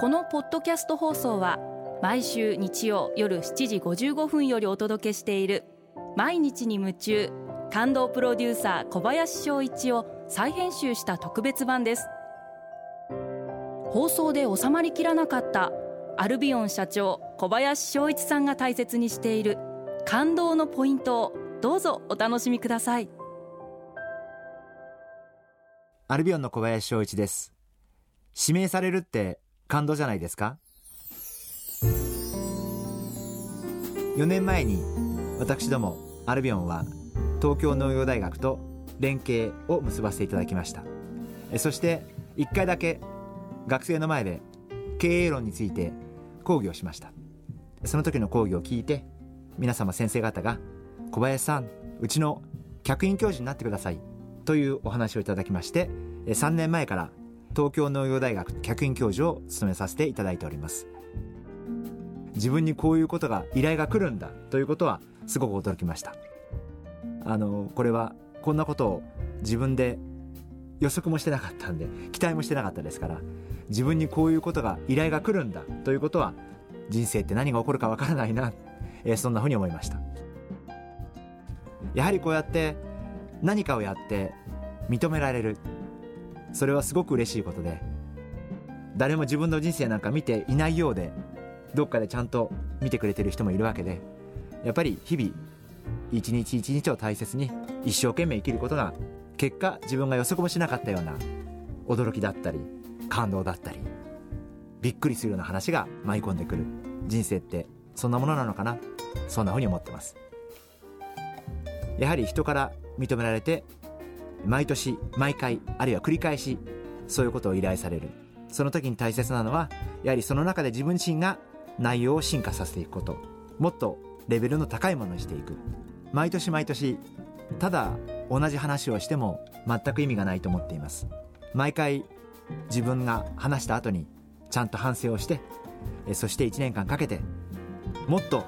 このポッドキャスト放送は毎週日曜夜7時55分よりお届けしている毎日に夢中感動プロデューサー小林翔一を再編集した特別版です。放送で収まりきらなかったアルビオン社長小林翔一さんが大切にしている感動のポイントをどうぞお楽しみください。アルビオンの小林翔一です。指名されるって感動じゃないですか？4年前に私どもアルビオンは東京農業大学と連携を結ばせていただきました。そして1回だけ学生の前で経営論について講義をしました。その時の講義を聞いて皆様先生方が小林さんうちの客員教授になってくださいというお話をいただきまして3年前から東京農業大学客員教授を務めさせていただいております。自分にこういうことが依頼が来るんだということはすごく驚きました。あのこれはこんなことを自分で予測もしてなかったんで期待もしてなかったですから自分にこういうことが依頼が来るんだということは人生って何が起こるかわからないな、えー、そんなふうに思いました。やはりこうやって何かをやって認められるそれはすごく嬉しいことで誰も自分の人生なんか見ていないようでどっかでちゃんと見てくれてる人もいるわけでやっぱり日々一日一日を大切に一生懸命生きることが結果自分が予測もしなかったような驚きだったり感動だったりびっくりするような話が舞い込んでくる。人生ってそんなものなのかな？そんなふうに思ってます。やはり人から認められて毎年毎回あるいは繰り返しそういうことを依頼される。その時に大切なのはやはりその中で自分自身が内容を進化させていくこと。もっとレベルの高いものにしていく。毎年毎年ただ同じ話をしても全く意味がないと思っています。毎回自分が話した後にちゃんと反省をしてそして1年間かけてもっと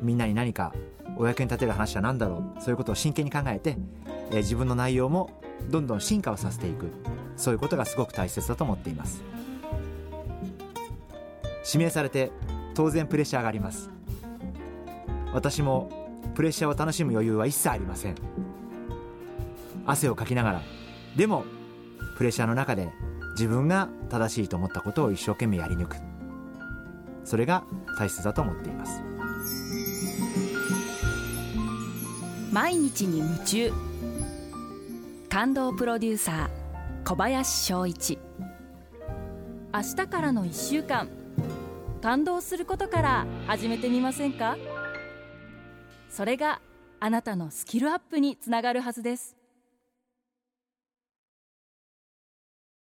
みんなに何かお役に立てる話は何だろう。そういうことを真剣に考えてえ自分の内容もどんどん進化をさせていく。そういうことがすごく大切だと思っています。指名されて当然プレッシャーがあります。私もプレッシャーを楽しむ余裕は一切ありません。汗をかきながら。でもプレッシャーの中で自分が正しいと思ったことを一生懸命やり抜く。それが大切だと思っています。毎日に夢中。感動プロデューサー小林翔一。明日からの1週間感動することから始めてみませんか？それがあなたのスキルアップにつながるはずです。